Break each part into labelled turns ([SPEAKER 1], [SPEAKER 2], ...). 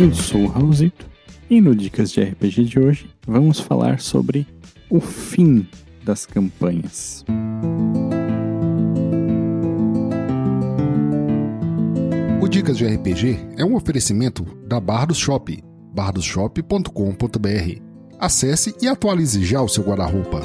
[SPEAKER 1] Eu sou o Raulzito e no Dicas de RPG de hoje vamos falar sobre o fim das campanhas.
[SPEAKER 2] O Dicas de RPG é um oferecimento da Bardos Shop, bardosshop.com.br. Acesse e atualize já o seu guarda-roupa.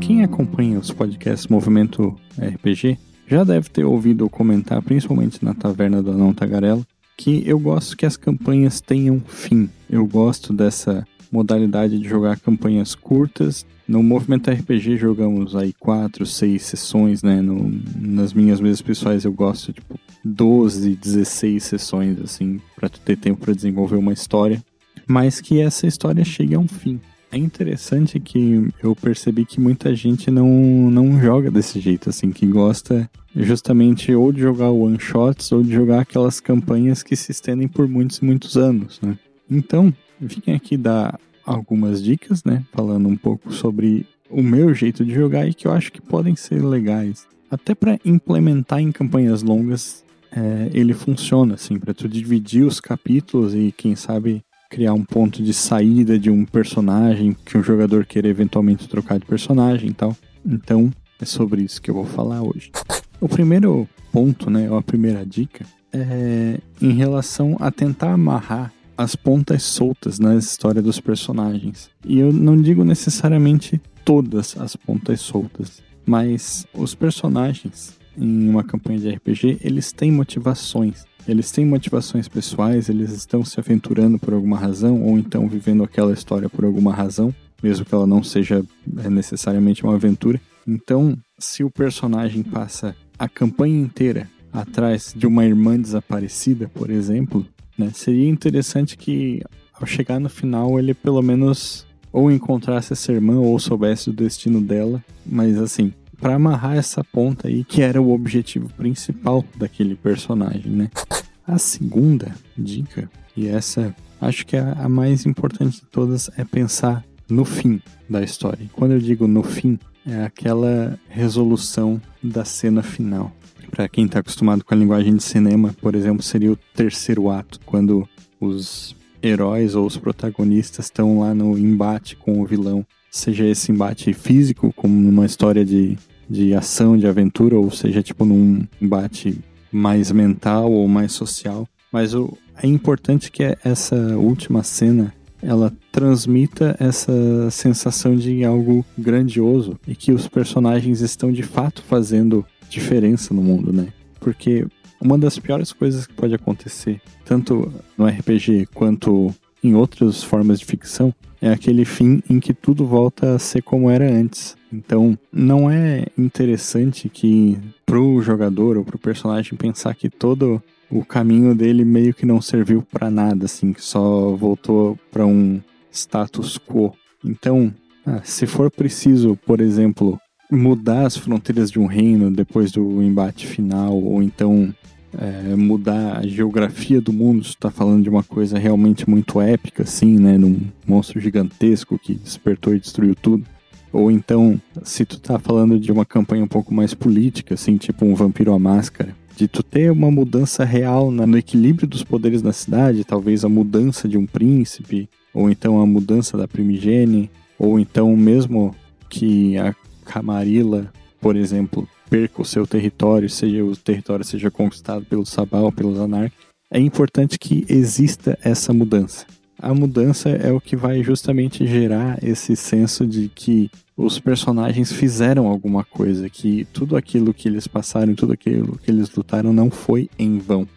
[SPEAKER 1] Quem acompanha os podcasts Movimento RPG já deve ter ouvido comentar, principalmente na Taverna do Anão Tagarela, que eu gosto que as campanhas tenham fim. Eu gosto dessa modalidade de jogar campanhas curtas. No Movimento RPG jogamos aí quatro, seis sessões, né? No, nas minhas mesas pessoais eu gosto tipo 12, 16 sessões assim, para ter tempo para desenvolver uma história, mas que essa história chegue a um fim. É interessante que eu percebi que muita gente não, não joga desse jeito, assim, que gosta justamente ou de jogar one-shots ou de jogar aquelas campanhas que se estendem por muitos e muitos anos, né? Então, vim aqui dar algumas dicas, né? Falando um pouco sobre o meu jeito de jogar e que eu acho que podem ser legais. Até para implementar em campanhas longas, é, ele funciona, assim, para tu dividir os capítulos e, quem sabe, criar um ponto de saída de um personagem que um jogador queira eventualmente trocar de personagem e tal. Então, é sobre isso que eu vou falar hoje. O primeiro ponto, né, ou a primeira dica, é em relação a tentar amarrar as pontas soltas na história dos personagens. E eu não digo necessariamente todas as pontas soltas, mas os personagens em uma campanha de RPG, eles têm motivações. Eles têm motivações pessoais, eles estão se aventurando por alguma razão, ou então vivendo aquela história por alguma razão, mesmo que ela não seja é, necessariamente uma aventura. Então, se o personagem passa a campanha inteira atrás de uma irmã desaparecida, por exemplo, né, seria interessante que ao chegar no final ele pelo menos ou encontrasse essa irmã ou soubesse do destino dela, mas assim, para amarrar essa ponta aí, que era o objetivo principal daquele personagem, né? A segunda dica, e essa acho que é a mais importante de todas, é pensar no fim da história. Quando eu digo no fim, é aquela resolução da cena final. Para quem está acostumado com a linguagem de cinema, por exemplo, seria o terceiro ato, quando os heróis ou os protagonistas estão lá no embate com o vilão, seja esse embate físico, como numa história de de ação, de aventura, ou seja, tipo num embate mais mental ou mais social. Mas o, é importante que essa última cena ela transmita essa sensação de algo grandioso e que os personagens estão de fato fazendo diferença no mundo, né? Porque uma das piores coisas que pode acontecer, tanto no RPG quanto em outras formas de ficção, é aquele fim em que tudo volta a ser como era antes. Então, não é interessante que pro jogador ou pro personagem pensar que todo o caminho dele meio que não serviu para nada, assim, que só voltou para um status quo. Então, ah, se for preciso, por exemplo, mudar as fronteiras de um reino depois do embate final, ou então é, mudar a geografia do mundo, está falando de uma coisa realmente muito épica, assim, né? Num monstro gigantesco que despertou e destruiu tudo. Ou então, se tu tá falando de uma campanha um pouco mais política, assim, tipo um vampiro à máscara, de tu ter uma mudança real no equilíbrio dos poderes na cidade, talvez a mudança de um príncipe, ou então a mudança da primigene, ou então mesmo que a Camarilla, por exemplo, perca o seu território, seja o território seja conquistado pelo Sabal, pelos Anark, é importante que exista essa mudança. A mudança é o que vai justamente gerar esse senso de que os personagens fizeram alguma coisa, que tudo aquilo que eles passaram, tudo aquilo que eles lutaram não foi em vão.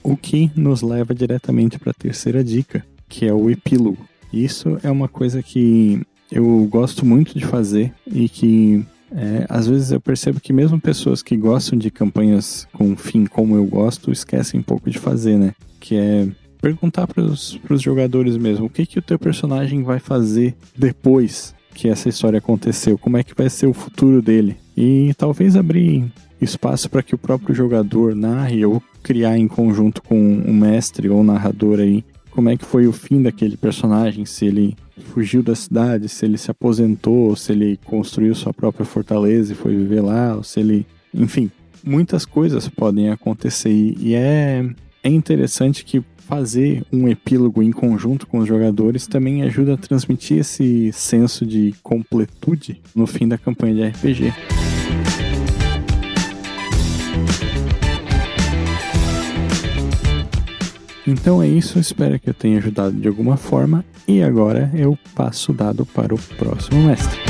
[SPEAKER 1] O que nos leva diretamente para a terceira dica, que é o epílogo. Isso é uma coisa que eu gosto muito de fazer e que é, às vezes eu percebo que mesmo pessoas que gostam de campanhas com fim como eu gosto, esquecem um pouco de fazer, né? Que é perguntar para os jogadores mesmo, o que, que o teu personagem vai fazer depois que essa história aconteceu? Como é que vai ser o futuro dele? E talvez abrir espaço para que o próprio jogador narre ou criar em conjunto com um mestre ou narrador aí como é que foi o fim daquele personagem, se ele fugiu da cidade, se ele se aposentou, se ele construiu sua própria fortaleza e foi viver lá, se ele, enfim, muitas coisas podem acontecer e é, é interessante que fazer um epílogo em conjunto com os jogadores também ajuda a transmitir esse senso de completude no fim da campanha de RPG. Então é isso, espero que eu tenha ajudado de alguma forma e agora eu passo o dado para o próximo mestre.